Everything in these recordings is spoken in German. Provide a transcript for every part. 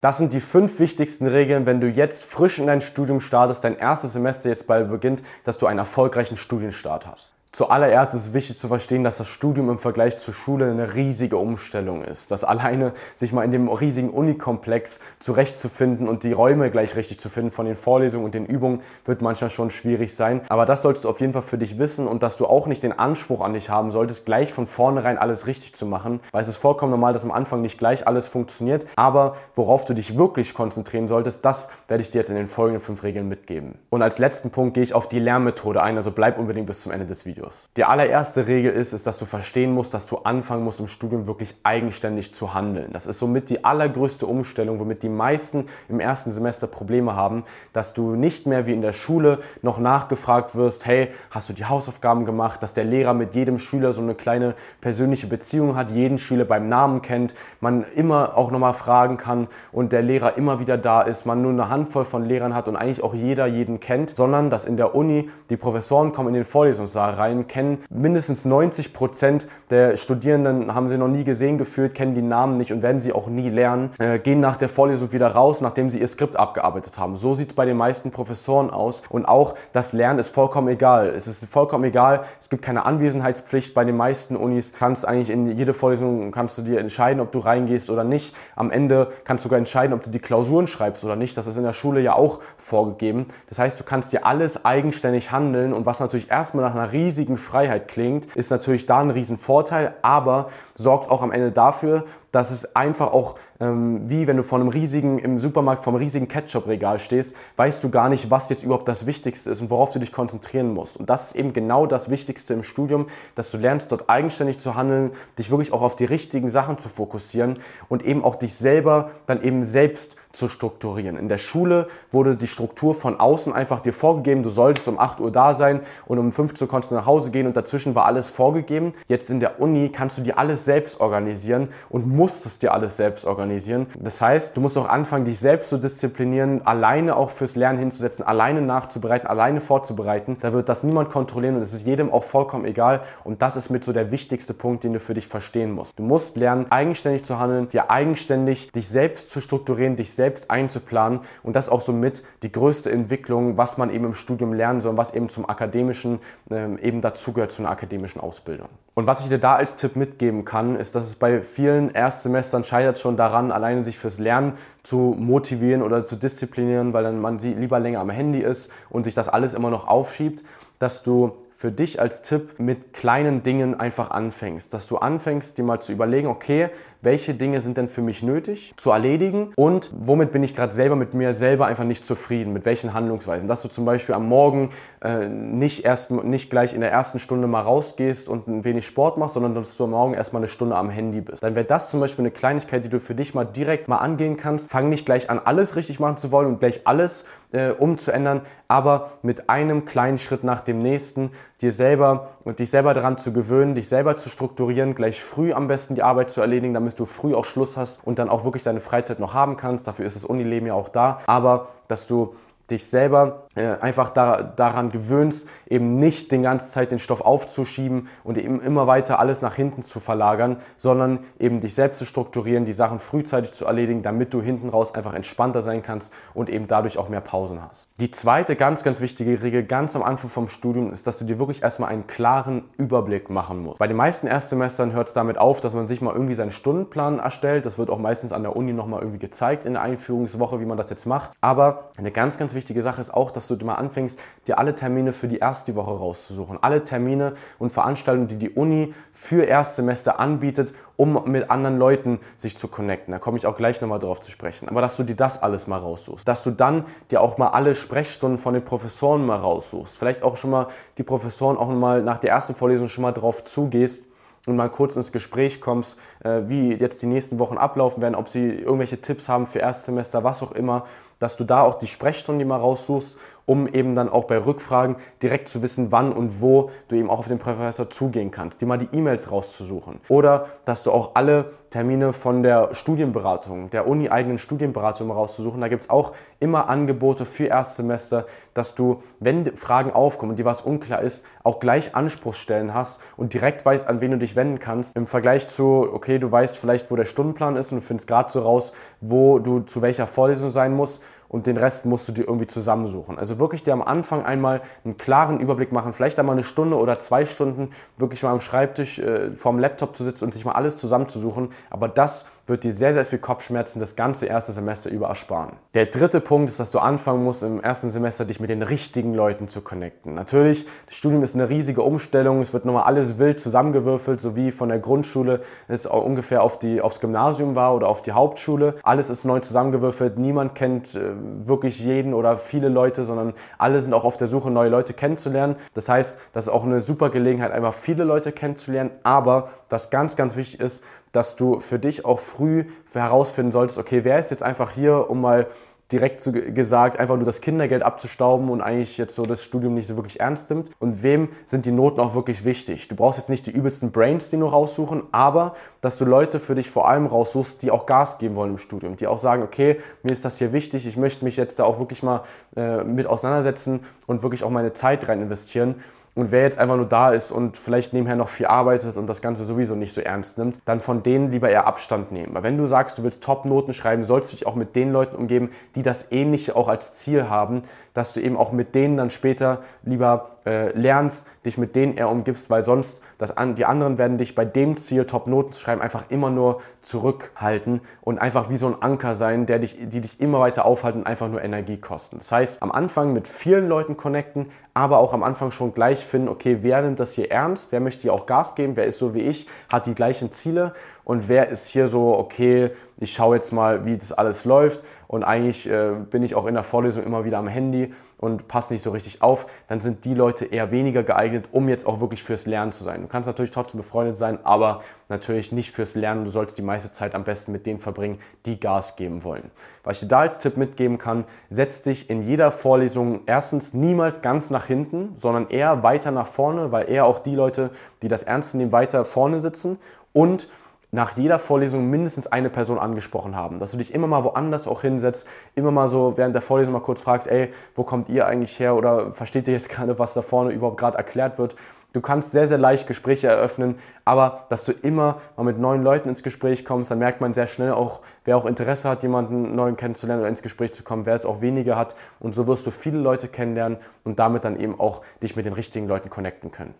Das sind die fünf wichtigsten Regeln, wenn du jetzt frisch in dein Studium startest, dein erstes Semester jetzt bald beginnt, dass du einen erfolgreichen Studienstart hast. Zuallererst ist es wichtig zu verstehen, dass das Studium im Vergleich zur Schule eine riesige Umstellung ist. Dass alleine sich mal in dem riesigen Unikomplex zurechtzufinden und die Räume gleich richtig zu finden von den Vorlesungen und den Übungen wird manchmal schon schwierig sein. Aber das sollst du auf jeden Fall für dich wissen und dass du auch nicht den Anspruch an dich haben solltest, gleich von vornherein alles richtig zu machen. Weil es ist vollkommen normal, dass am Anfang nicht gleich alles funktioniert. Aber worauf du dich wirklich konzentrieren solltest, das werde ich dir jetzt in den folgenden fünf Regeln mitgeben. Und als letzten Punkt gehe ich auf die Lernmethode ein. Also bleib unbedingt bis zum Ende des Videos. Videos. Die allererste Regel ist, ist, dass du verstehen musst, dass du anfangen musst, im Studium wirklich eigenständig zu handeln. Das ist somit die allergrößte Umstellung, womit die meisten im ersten Semester Probleme haben, dass du nicht mehr wie in der Schule noch nachgefragt wirst, hey, hast du die Hausaufgaben gemacht, dass der Lehrer mit jedem Schüler so eine kleine persönliche Beziehung hat, jeden Schüler beim Namen kennt, man immer auch nochmal fragen kann und der Lehrer immer wieder da ist, man nur eine Handvoll von Lehrern hat und eigentlich auch jeder jeden kennt, sondern dass in der Uni die Professoren kommen in den Vorlesungssaal rein, rein, kennen mindestens 90 Prozent der Studierenden, haben sie noch nie gesehen gefühlt, kennen die Namen nicht und werden sie auch nie lernen, äh, gehen nach der Vorlesung wieder raus, nachdem sie ihr Skript abgearbeitet haben. So sieht es bei den meisten Professoren aus und auch das Lernen ist vollkommen egal. Es ist vollkommen egal, es gibt keine Anwesenheitspflicht bei den meisten Unis. Kannst eigentlich in jede Vorlesung, kannst du dir entscheiden, ob du reingehst oder nicht. Am Ende kannst du sogar entscheiden, ob du die Klausuren schreibst oder nicht. Das ist in der Schule ja auch vorgegeben. Das heißt, du kannst dir alles eigenständig handeln und was natürlich erstmal nach einer riesigen riesigen Freiheit klingt, ist natürlich da ein Riesenvorteil, aber sorgt auch am Ende dafür, dass es einfach auch, wie wenn du vor einem riesigen, im Supermarkt vor einem riesigen Ketchup-Regal stehst, weißt du gar nicht, was jetzt überhaupt das Wichtigste ist und worauf du dich konzentrieren musst. Und das ist eben genau das Wichtigste im Studium, dass du lernst, dort eigenständig zu handeln, dich wirklich auch auf die richtigen Sachen zu fokussieren und eben auch dich selber dann eben selbst zu strukturieren. In der Schule wurde die Struktur von außen einfach dir vorgegeben, du solltest um 8 Uhr da sein und um 15 Uhr konntest du nach Hause gehen und dazwischen war alles vorgegeben. Jetzt in der Uni kannst du dir alles selbst organisieren und musstest dir alles selbst organisieren. Das heißt, du musst auch anfangen, dich selbst zu disziplinieren, alleine auch fürs Lernen hinzusetzen, alleine nachzubereiten, alleine vorzubereiten. Da wird das niemand kontrollieren und es ist jedem auch vollkommen egal. Und das ist mit so der wichtigste Punkt, den du für dich verstehen musst. Du musst lernen, eigenständig zu handeln, dir eigenständig dich selbst zu strukturieren, dich selbst einzuplanen. Und das auch somit die größte Entwicklung, was man eben im Studium lernen soll, was eben zum akademischen ähm, eben dazugehört, zu einer akademischen Ausbildung. Und was ich dir da als Tipp mitgeben kann, ist, dass es bei vielen Erstsemestern scheitert schon daran, alleine sich fürs Lernen zu motivieren oder zu disziplinieren, weil dann man sie lieber länger am Handy ist und sich das alles immer noch aufschiebt, dass du für dich als Tipp mit kleinen Dingen einfach anfängst. Dass du anfängst, dir mal zu überlegen, okay, welche Dinge sind denn für mich nötig zu erledigen und womit bin ich gerade selber mit mir selber einfach nicht zufrieden, mit welchen Handlungsweisen. Dass du zum Beispiel am Morgen äh, nicht, erst, nicht gleich in der ersten Stunde mal rausgehst und ein wenig Sport machst, sondern dass du am Morgen erstmal eine Stunde am Handy bist. Dann wäre das zum Beispiel eine Kleinigkeit, die du für dich mal direkt mal angehen kannst. Fang nicht gleich an, alles richtig machen zu wollen und gleich alles äh, umzuändern, aber mit einem kleinen Schritt nach dem nächsten dir selber und dich selber daran zu gewöhnen, dich selber zu strukturieren, gleich früh am besten die Arbeit zu erledigen, damit du früh auch Schluss hast und dann auch wirklich deine Freizeit noch haben kannst. Dafür ist das Unileben ja auch da. Aber dass du dich selber einfach da, daran gewöhnst, eben nicht den ganzen Zeit den Stoff aufzuschieben und eben immer weiter alles nach hinten zu verlagern, sondern eben dich selbst zu strukturieren, die Sachen frühzeitig zu erledigen, damit du hinten raus einfach entspannter sein kannst und eben dadurch auch mehr Pausen hast. Die zweite ganz, ganz wichtige Regel ganz am Anfang vom Studium ist, dass du dir wirklich erstmal einen klaren Überblick machen musst. Bei den meisten Erstsemestern hört es damit auf, dass man sich mal irgendwie seinen Stundenplan erstellt. Das wird auch meistens an der Uni nochmal irgendwie gezeigt in der Einführungswoche, wie man das jetzt macht. Aber eine ganz, ganz wichtige Sache ist auch, dass du mal anfängst, dir alle Termine für die erste Woche rauszusuchen. Alle Termine und Veranstaltungen, die die Uni für Erstsemester anbietet, um mit anderen Leuten sich zu connecten. Da komme ich auch gleich nochmal drauf zu sprechen. Aber dass du dir das alles mal raussuchst. Dass du dann dir auch mal alle Sprechstunden von den Professoren mal raussuchst. Vielleicht auch schon mal die Professoren auch mal nach der ersten Vorlesung schon mal drauf zugehst und mal kurz ins Gespräch kommst, äh, wie jetzt die nächsten Wochen ablaufen werden, ob sie irgendwelche Tipps haben für Erstsemester, was auch immer, dass du da auch die Sprechstunden die mal raussuchst um eben dann auch bei Rückfragen direkt zu wissen, wann und wo du eben auch auf den Professor zugehen kannst, dir mal die E-Mails rauszusuchen. Oder dass du auch alle Termine von der Studienberatung, der uni-eigenen Studienberatung rauszusuchen. Da gibt es auch immer Angebote für Erstsemester, dass du, wenn Fragen aufkommen und dir was unklar ist, auch gleich Anspruchsstellen hast und direkt weißt, an wen du dich wenden kannst. Im Vergleich zu, okay, du weißt vielleicht, wo der Stundenplan ist und du findest gerade so raus, wo du zu welcher Vorlesung sein musst und den Rest musst du dir irgendwie zusammensuchen. Also wirklich dir am Anfang einmal einen klaren Überblick machen, vielleicht einmal eine Stunde oder zwei Stunden wirklich mal am Schreibtisch äh, vorm Laptop zu sitzen und sich mal alles zusammenzusuchen. Aber das wird dir sehr, sehr viel Kopfschmerzen das ganze erste Semester über ersparen. Der dritte Punkt ist, dass du anfangen musst, im ersten Semester dich mit den richtigen Leuten zu connecten. Natürlich, das Studium ist eine riesige Umstellung, es wird nochmal alles wild zusammengewürfelt, so wie von der Grundschule es ungefähr auf die, aufs Gymnasium war oder auf die Hauptschule. Alles ist neu zusammengewürfelt, niemand kennt äh, wirklich jeden oder viele Leute, sondern alle sind auch auf der Suche, neue Leute kennenzulernen. Das heißt, das ist auch eine super Gelegenheit, einfach viele Leute kennenzulernen, aber was ganz, ganz wichtig ist, dass du für dich auch früh herausfinden solltest, okay, wer ist jetzt einfach hier, um mal direkt zu, gesagt, einfach nur das Kindergeld abzustauben und eigentlich jetzt so das Studium nicht so wirklich ernst nimmt. Und wem sind die Noten auch wirklich wichtig? Du brauchst jetzt nicht die übelsten Brains, die nur raussuchen, aber dass du Leute für dich vor allem raussuchst, die auch Gas geben wollen im Studium, die auch sagen, okay, mir ist das hier wichtig, ich möchte mich jetzt da auch wirklich mal äh, mit auseinandersetzen und wirklich auch meine Zeit rein investieren. Und wer jetzt einfach nur da ist und vielleicht nebenher noch viel arbeitet und das Ganze sowieso nicht so ernst nimmt, dann von denen lieber eher Abstand nehmen. Weil wenn du sagst, du willst Top-Noten schreiben, sollst du dich auch mit den Leuten umgeben, die das Ähnliche auch als Ziel haben, dass du eben auch mit denen dann später lieber äh, lernst, dich mit denen eher umgibst, weil sonst das an, die anderen werden dich bei dem Ziel, Top-Noten zu schreiben, einfach immer nur zurückhalten und einfach wie so ein Anker sein, der dich, die dich immer weiter aufhalten und einfach nur Energie kosten. Das heißt, am Anfang mit vielen Leuten connecten, aber auch am Anfang schon gleich finden, okay, wer nimmt das hier ernst, wer möchte hier auch Gas geben, wer ist so wie ich, hat die gleichen Ziele und wer ist hier so, okay, ich schaue jetzt mal, wie das alles läuft und eigentlich äh, bin ich auch in der Vorlesung immer wieder am Handy und passe nicht so richtig auf, dann sind die Leute eher weniger geeignet, um jetzt auch wirklich fürs Lernen zu sein. Du kannst natürlich trotzdem befreundet sein, aber natürlich nicht fürs Lernen. Du sollst die meiste Zeit am besten mit denen verbringen, die Gas geben wollen. Was ich dir da als Tipp mitgeben kann, setz dich in jeder Vorlesung erstens niemals ganz nach hinten, sondern eher weiter nach vorne, weil eher auch die Leute, die das ernst nehmen, weiter vorne sitzen und nach jeder Vorlesung mindestens eine Person angesprochen haben. Dass du dich immer mal woanders auch hinsetzt, immer mal so während der Vorlesung mal kurz fragst, ey, wo kommt ihr eigentlich her oder versteht ihr jetzt gerade, was da vorne überhaupt gerade erklärt wird? Du kannst sehr, sehr leicht Gespräche eröffnen, aber dass du immer mal mit neuen Leuten ins Gespräch kommst, dann merkt man sehr schnell auch, wer auch Interesse hat, jemanden neuen kennenzulernen oder ins Gespräch zu kommen, wer es auch weniger hat. Und so wirst du viele Leute kennenlernen und damit dann eben auch dich mit den richtigen Leuten connecten können.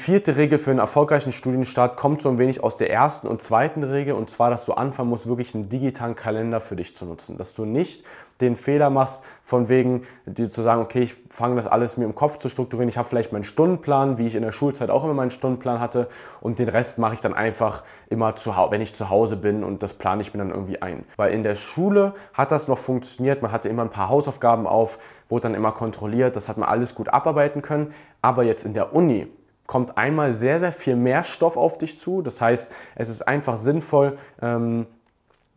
Vierte Regel für einen erfolgreichen Studienstart kommt so ein wenig aus der ersten und zweiten Regel und zwar, dass du anfangen musst, wirklich einen digitalen Kalender für dich zu nutzen. Dass du nicht den Fehler machst, von wegen dir zu sagen, okay, ich fange das alles mir im Kopf zu strukturieren. Ich habe vielleicht meinen Stundenplan, wie ich in der Schulzeit auch immer meinen Stundenplan hatte und den Rest mache ich dann einfach immer zu wenn ich zu Hause bin und das plane ich mir dann irgendwie ein. Weil in der Schule hat das noch funktioniert, man hatte immer ein paar Hausaufgaben auf, wurde dann immer kontrolliert, das hat man alles gut abarbeiten können. Aber jetzt in der Uni, kommt einmal sehr, sehr viel mehr Stoff auf dich zu. Das heißt, es ist einfach sinnvoll, ähm,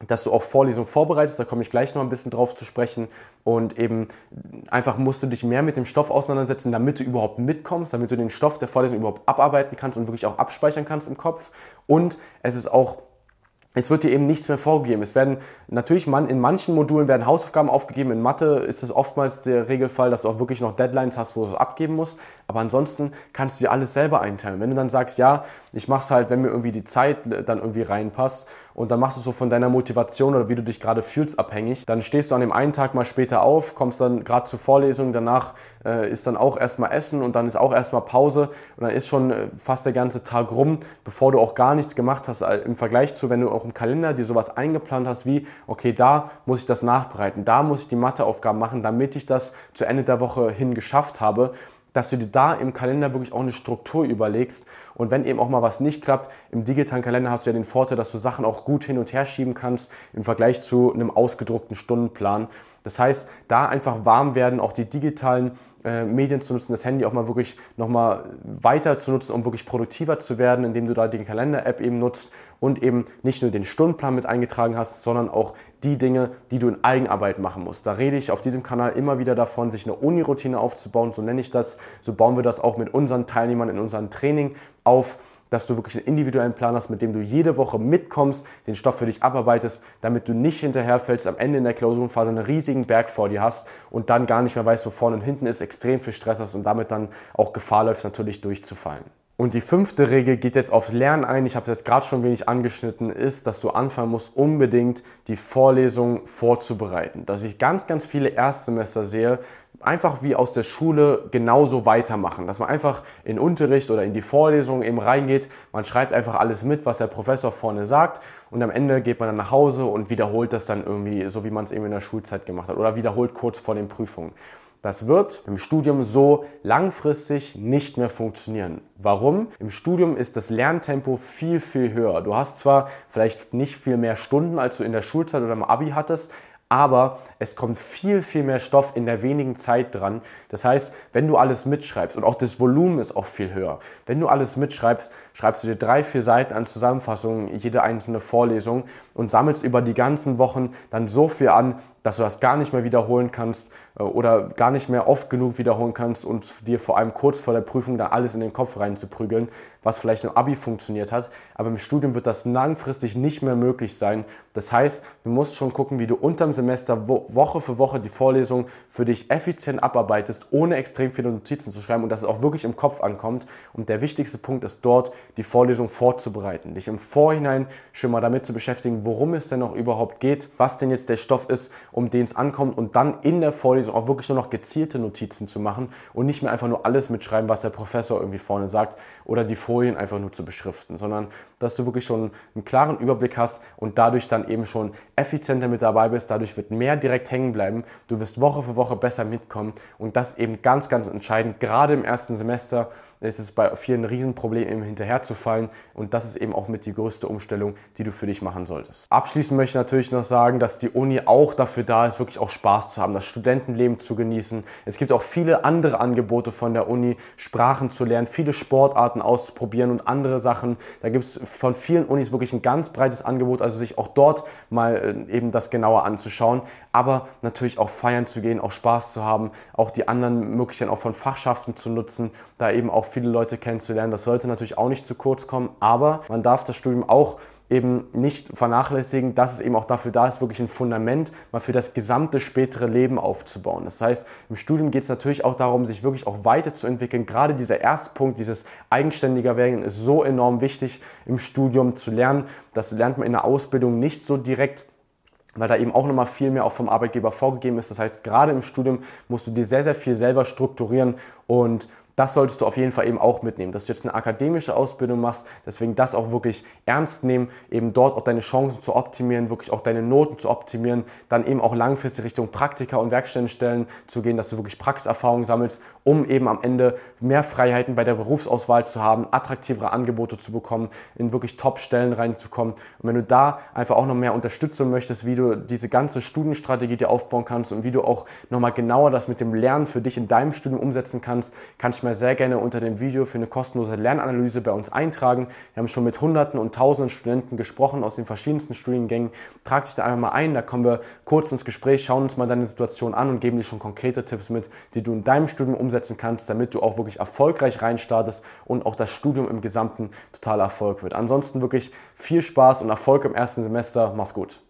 dass du auch Vorlesungen vorbereitest, da komme ich gleich noch ein bisschen drauf zu sprechen. Und eben einfach musst du dich mehr mit dem Stoff auseinandersetzen, damit du überhaupt mitkommst, damit du den Stoff der Vorlesung überhaupt abarbeiten kannst und wirklich auch abspeichern kannst im Kopf. Und es ist auch Jetzt wird dir eben nichts mehr vorgegeben. Es werden natürlich man, in manchen Modulen werden Hausaufgaben aufgegeben. In Mathe ist es oftmals der Regelfall, dass du auch wirklich noch Deadlines hast, wo du es abgeben musst. Aber ansonsten kannst du dir alles selber einteilen. Wenn du dann sagst, ja, ich mache es halt, wenn mir irgendwie die Zeit dann irgendwie reinpasst und dann machst du so von deiner Motivation oder wie du dich gerade fühlst abhängig, dann stehst du an dem einen Tag mal später auf, kommst dann gerade zur Vorlesung, danach äh, ist dann auch erstmal Essen und dann ist auch erstmal Pause und dann ist schon äh, fast der ganze Tag rum, bevor du auch gar nichts gemacht hast äh, im Vergleich zu, wenn du auch im Kalender dir sowas eingeplant hast wie, okay, da muss ich das nachbereiten, da muss ich die Matheaufgaben machen, damit ich das zu Ende der Woche hin geschafft habe dass du dir da im Kalender wirklich auch eine Struktur überlegst. Und wenn eben auch mal was nicht klappt, im digitalen Kalender hast du ja den Vorteil, dass du Sachen auch gut hin und her schieben kannst im Vergleich zu einem ausgedruckten Stundenplan. Das heißt, da einfach warm werden, auch die digitalen äh, Medien zu nutzen, das Handy auch mal wirklich nochmal weiter zu nutzen, um wirklich produktiver zu werden, indem du da die Kalender-App eben nutzt und eben nicht nur den Stundenplan mit eingetragen hast, sondern auch die Dinge, die du in Eigenarbeit machen musst. Da rede ich auf diesem Kanal immer wieder davon, sich eine Uni-Routine aufzubauen, so nenne ich das. So bauen wir das auch mit unseren Teilnehmern in unserem Training auf dass du wirklich einen individuellen Plan hast, mit dem du jede Woche mitkommst, den Stoff für dich abarbeitest, damit du nicht hinterherfällst, am Ende in der Klausurenphase einen riesigen Berg vor dir hast und dann gar nicht mehr weißt, wo vorne und hinten ist, extrem viel Stress hast und damit dann auch Gefahr läufst, natürlich durchzufallen. Und die fünfte Regel geht jetzt aufs Lernen ein. Ich habe es jetzt gerade schon wenig angeschnitten, ist, dass du anfangen musst, unbedingt die Vorlesung vorzubereiten. Dass ich ganz, ganz viele Erstsemester sehe, einfach wie aus der Schule genauso weitermachen. Dass man einfach in Unterricht oder in die Vorlesung eben reingeht, man schreibt einfach alles mit, was der Professor vorne sagt und am Ende geht man dann nach Hause und wiederholt das dann irgendwie, so wie man es eben in der Schulzeit gemacht hat oder wiederholt kurz vor den Prüfungen. Das wird im Studium so langfristig nicht mehr funktionieren. Warum? Im Studium ist das Lerntempo viel, viel höher. Du hast zwar vielleicht nicht viel mehr Stunden, als du in der Schulzeit oder im Abi hattest, aber es kommt viel, viel mehr Stoff in der wenigen Zeit dran. Das heißt, wenn du alles mitschreibst und auch das Volumen ist auch viel höher, wenn du alles mitschreibst, schreibst du dir drei, vier Seiten an Zusammenfassungen, jede einzelne Vorlesung und sammelst über die ganzen Wochen dann so viel an, dass du das gar nicht mehr wiederholen kannst äh, oder gar nicht mehr oft genug wiederholen kannst und dir vor allem kurz vor der Prüfung da alles in den Kopf reinzuprügeln, was vielleicht im Abi funktioniert hat. Aber im Studium wird das langfristig nicht mehr möglich sein. Das heißt, du musst schon gucken, wie du unterm Semester Woche für Woche die Vorlesung für dich effizient abarbeitest, ohne extrem viele Notizen zu schreiben und dass es auch wirklich im Kopf ankommt. Und der wichtigste Punkt ist dort, die Vorlesung vorzubereiten, dich im Vorhinein schon mal damit zu beschäftigen, worum es denn noch überhaupt geht, was denn jetzt der Stoff ist um den es ankommt und dann in der Vorlesung auch wirklich nur noch gezielte Notizen zu machen und nicht mehr einfach nur alles mitschreiben, was der Professor irgendwie vorne sagt oder die Folien einfach nur zu beschriften, sondern dass du wirklich schon einen klaren Überblick hast und dadurch dann eben schon effizienter mit dabei bist. Dadurch wird mehr direkt hängen bleiben. Du wirst Woche für Woche besser mitkommen und das eben ganz, ganz entscheidend. Gerade im ersten Semester ist es bei vielen ein Riesenproblem, eben hinterherzufallen und das ist eben auch mit die größte Umstellung, die du für dich machen solltest. Abschließend möchte ich natürlich noch sagen, dass die Uni auch dafür da ist, wirklich auch Spaß zu haben, das Studentenleben zu genießen. Es gibt auch viele andere Angebote von der Uni, Sprachen zu lernen, viele Sportarten auszuprobieren und andere Sachen. Da gibt es von vielen Unis wirklich ein ganz breites Angebot, also sich auch dort mal äh, eben das genauer anzuschauen, aber natürlich auch feiern zu gehen, auch Spaß zu haben, auch die anderen Möglichkeiten auch von Fachschaften zu nutzen, da eben auch viele Leute kennenzulernen. Das sollte natürlich auch nicht zu kurz kommen, aber man darf das Studium auch eben nicht vernachlässigen, dass es eben auch dafür da ist, wirklich ein Fundament mal für das gesamte spätere Leben aufzubauen. Das heißt, im Studium geht es natürlich auch darum, sich wirklich auch weiterzuentwickeln. Gerade dieser erste Punkt, dieses eigenständiger werden, ist so enorm wichtig im Studium zu lernen. Das lernt man in der Ausbildung nicht so direkt weil da eben auch nochmal viel mehr auch vom Arbeitgeber vorgegeben ist. Das heißt, gerade im Studium musst du dir sehr, sehr viel selber strukturieren und das solltest du auf jeden Fall eben auch mitnehmen, dass du jetzt eine akademische Ausbildung machst, deswegen das auch wirklich ernst nehmen, eben dort auch deine Chancen zu optimieren, wirklich auch deine Noten zu optimieren, dann eben auch langfristig Richtung Praktika und Werkstättenstellen zu gehen, dass du wirklich Praxiserfahrung sammelst, um eben am Ende mehr Freiheiten bei der Berufsauswahl zu haben, attraktivere Angebote zu bekommen, in wirklich Top-Stellen reinzukommen. Und wenn du da einfach auch noch mehr Unterstützung möchtest, wie du diese ganze Studienstrategie dir aufbauen kannst und wie du auch nochmal genauer das mit dem Lernen für dich in deinem Studium umsetzen kannst, kannst mal sehr gerne unter dem Video für eine kostenlose Lernanalyse bei uns eintragen. Wir haben schon mit Hunderten und Tausenden Studenten gesprochen aus den verschiedensten Studiengängen. Trag dich da einfach mal ein, da kommen wir kurz ins Gespräch, schauen uns mal deine Situation an und geben dir schon konkrete Tipps mit, die du in deinem Studium umsetzen kannst, damit du auch wirklich erfolgreich reinstartest und auch das Studium im Gesamten totaler Erfolg wird. Ansonsten wirklich viel Spaß und Erfolg im ersten Semester. Mach's gut.